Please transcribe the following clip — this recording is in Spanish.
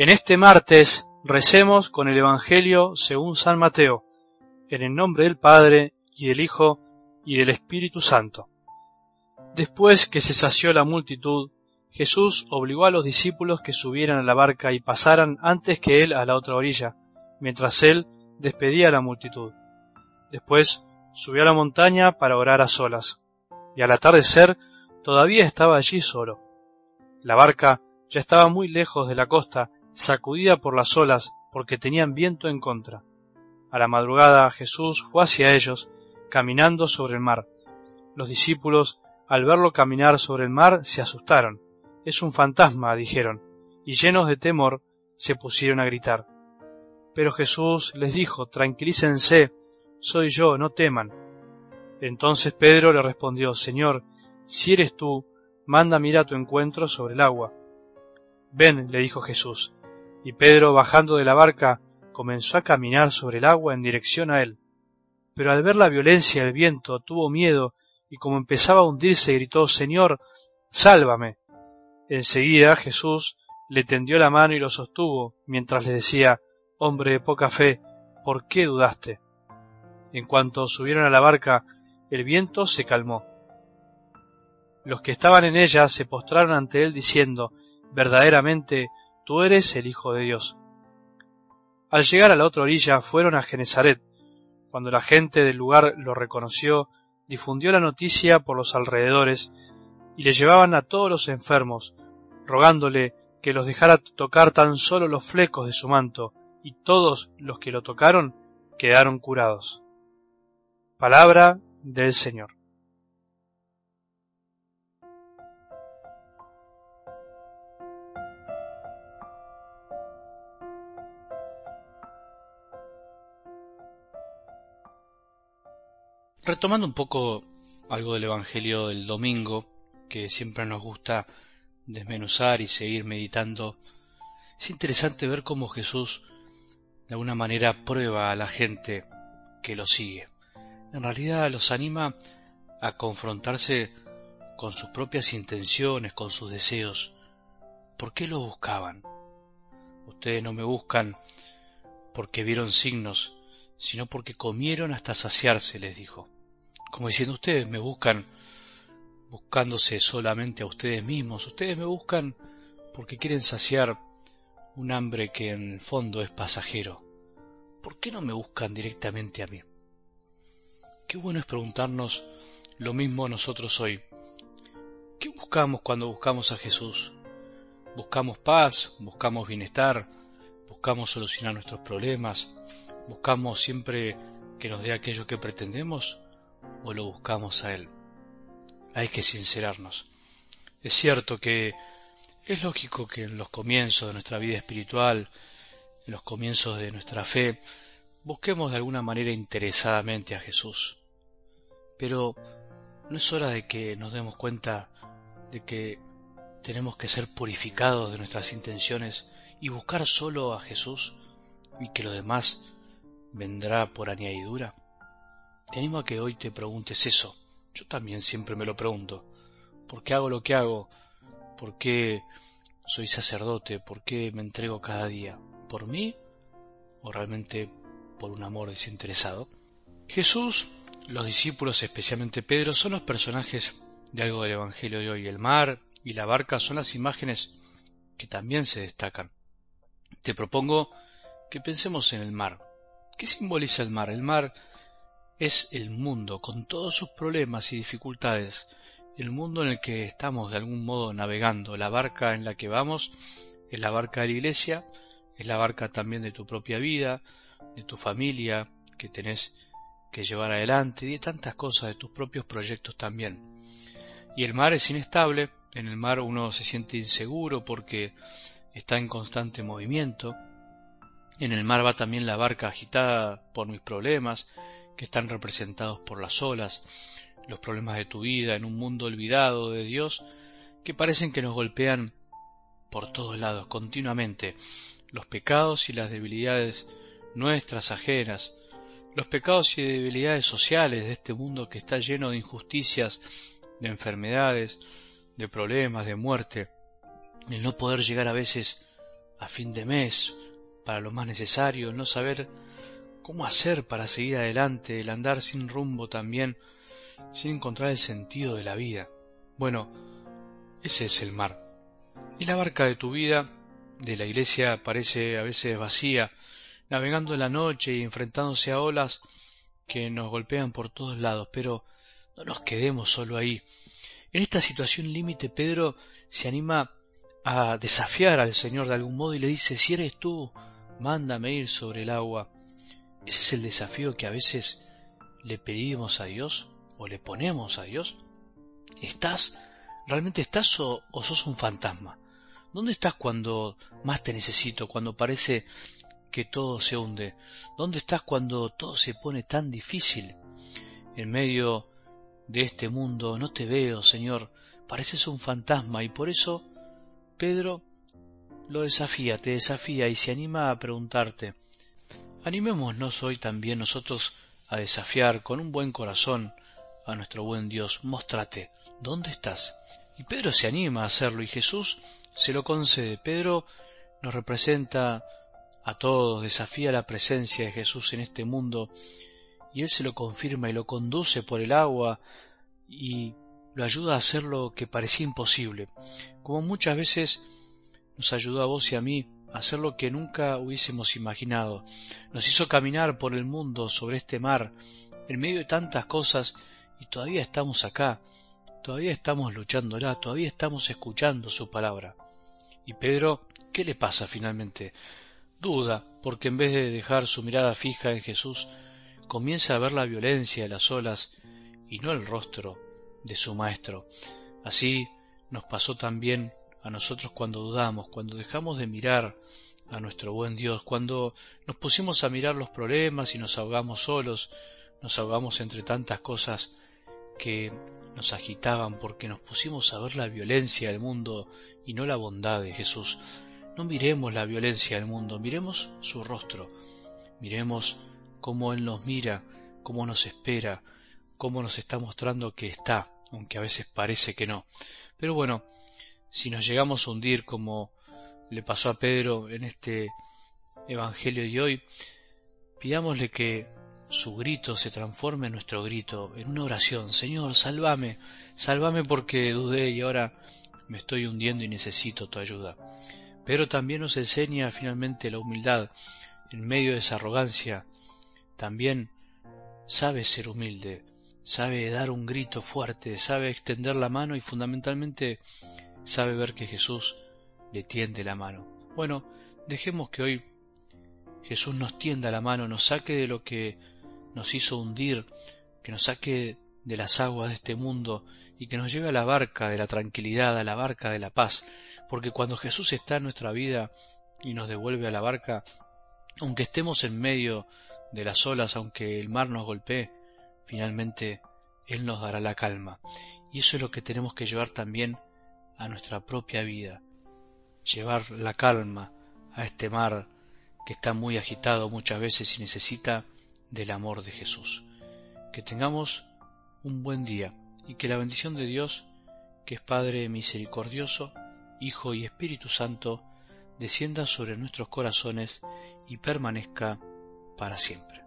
En este martes recemos con el Evangelio según San Mateo, en el nombre del Padre y del Hijo y del Espíritu Santo. Después que se sació la multitud, Jesús obligó a los discípulos que subieran a la barca y pasaran antes que él a la otra orilla, mientras él despedía a la multitud. Después subió a la montaña para orar a solas, y al atardecer todavía estaba allí solo. La barca ya estaba muy lejos de la costa sacudida por las olas, porque tenían viento en contra. A la madrugada Jesús fue hacia ellos, caminando sobre el mar. Los discípulos, al verlo caminar sobre el mar, se asustaron. Es un fantasma, dijeron, y llenos de temor, se pusieron a gritar. Pero Jesús les dijo, tranquilícense, soy yo, no teman. Entonces Pedro le respondió, Señor, si eres tú, manda a tu encuentro sobre el agua. Ven, le dijo Jesús y Pedro, bajando de la barca, comenzó a caminar sobre el agua en dirección a él. Pero al ver la violencia del viento tuvo miedo y como empezaba a hundirse gritó Señor, sálvame. Enseguida Jesús le tendió la mano y lo sostuvo, mientras le decía Hombre de poca fe, ¿por qué dudaste? En cuanto subieron a la barca, el viento se calmó. Los que estaban en ella se postraron ante él diciendo Verdaderamente tú eres el Hijo de Dios. Al llegar a la otra orilla fueron a Genezaret. Cuando la gente del lugar lo reconoció, difundió la noticia por los alrededores y le llevaban a todos los enfermos, rogándole que los dejara tocar tan solo los flecos de su manto, y todos los que lo tocaron quedaron curados. Palabra del Señor. Retomando un poco algo del Evangelio del domingo, que siempre nos gusta desmenuzar y seguir meditando, es interesante ver cómo Jesús de alguna manera prueba a la gente que lo sigue. En realidad los anima a confrontarse con sus propias intenciones, con sus deseos. ¿Por qué lo buscaban? Ustedes no me buscan porque vieron signos, sino porque comieron hasta saciarse, les dijo como diciendo ustedes me buscan buscándose solamente a ustedes mismos, ustedes me buscan porque quieren saciar un hambre que en el fondo es pasajero. ¿Por qué no me buscan directamente a mí? Qué bueno es preguntarnos lo mismo nosotros hoy. ¿Qué buscamos cuando buscamos a Jesús? ¿Buscamos paz? ¿Buscamos bienestar? ¿Buscamos solucionar nuestros problemas? ¿Buscamos siempre que nos dé aquello que pretendemos? O lo buscamos a Él. Hay que sincerarnos. Es cierto que es lógico que en los comienzos de nuestra vida espiritual, en los comienzos de nuestra fe, busquemos de alguna manera interesadamente a Jesús. Pero ¿no es hora de que nos demos cuenta de que tenemos que ser purificados de nuestras intenciones y buscar solo a Jesús y que lo demás vendrá por añadidura? Te animo a que hoy te preguntes eso. Yo también siempre me lo pregunto. ¿Por qué hago lo que hago? ¿Por qué soy sacerdote? ¿Por qué me entrego cada día? ¿Por mí? ¿O realmente por un amor desinteresado? Jesús, los discípulos, especialmente Pedro, son los personajes de algo del Evangelio de hoy. El mar y la barca son las imágenes que también se destacan. Te propongo que pensemos en el mar. ¿Qué simboliza el mar? El mar es el mundo, con todos sus problemas y dificultades, el mundo en el que estamos de algún modo navegando, la barca en la que vamos es la barca de la iglesia, es la barca también de tu propia vida, de tu familia que tenés que llevar adelante y de tantas cosas, de tus propios proyectos también. Y el mar es inestable, en el mar uno se siente inseguro porque está en constante movimiento, en el mar va también la barca agitada por mis problemas, que están representados por las olas, los problemas de tu vida en un mundo olvidado de Dios, que parecen que nos golpean por todos lados, continuamente, los pecados y las debilidades nuestras ajenas, los pecados y debilidades sociales de este mundo que está lleno de injusticias, de enfermedades, de problemas, de muerte, el no poder llegar a veces a fin de mes, para lo más necesario, no saber cómo hacer para seguir adelante, el andar sin rumbo también, sin encontrar el sentido de la vida. Bueno, ese es el mar. Y la barca de tu vida, de la iglesia, parece a veces vacía, navegando en la noche y enfrentándose a olas que nos golpean por todos lados, pero no nos quedemos solo ahí. En esta situación límite, Pedro se anima a desafiar al Señor de algún modo y le dice, si eres tú, mándame ir sobre el agua. Ese es el desafío que a veces le pedimos a Dios o le ponemos a Dios. ¿Estás? ¿Realmente estás o, sos un fantasma? ¿Dónde estás cuando más te necesito, cuando parece que todo se hunde? ¿Dónde estás cuando todo se pone tan difícil? En medio de este mundo no te veo, Señor, pareces un fantasma y por eso Pedro lo desafía, te desafía y se anima a preguntarte. Animémonos hoy también nosotros a desafiar con un buen corazón a nuestro buen Dios. Móstrate, ¿dónde estás? Y Pedro se anima a hacerlo y Jesús se lo concede. Pedro nos representa a todos, desafía la presencia de Jesús en este mundo y Él se lo confirma y lo conduce por el agua y lo ayuda a hacer lo que parecía imposible, como muchas veces nos ayudó a vos y a mí hacer lo que nunca hubiésemos imaginado. Nos hizo caminar por el mundo sobre este mar, en medio de tantas cosas, y todavía estamos acá, todavía estamos luchándola, todavía estamos escuchando su palabra. Y Pedro, ¿qué le pasa finalmente? Duda, porque en vez de dejar su mirada fija en Jesús, comienza a ver la violencia de las olas y no el rostro de su Maestro. Así nos pasó también a nosotros cuando dudamos, cuando dejamos de mirar a nuestro buen Dios, cuando nos pusimos a mirar los problemas y nos ahogamos solos, nos ahogamos entre tantas cosas que nos agitaban porque nos pusimos a ver la violencia del mundo y no la bondad de Jesús. No miremos la violencia del mundo, miremos su rostro, miremos cómo Él nos mira, cómo nos espera, cómo nos está mostrando que está, aunque a veces parece que no. Pero bueno, si nos llegamos a hundir como le pasó a Pedro en este Evangelio de hoy, pidámosle que su grito se transforme en nuestro grito, en una oración. Señor, sálvame, sálvame porque dudé y ahora me estoy hundiendo y necesito tu ayuda. Pero también nos enseña finalmente la humildad en medio de esa arrogancia, también sabe ser humilde, sabe dar un grito fuerte, sabe extender la mano y fundamentalmente sabe ver que Jesús le tiende la mano. Bueno, dejemos que hoy Jesús nos tienda la mano, nos saque de lo que nos hizo hundir, que nos saque de las aguas de este mundo y que nos lleve a la barca de la tranquilidad, a la barca de la paz, porque cuando Jesús está en nuestra vida y nos devuelve a la barca, aunque estemos en medio de las olas, aunque el mar nos golpee, finalmente Él nos dará la calma. Y eso es lo que tenemos que llevar también a nuestra propia vida. Llevar la calma a este mar que está muy agitado muchas veces y necesita del amor de Jesús. Que tengamos un buen día y que la bendición de Dios, que es Padre misericordioso, Hijo y Espíritu Santo, descienda sobre nuestros corazones y permanezca para siempre.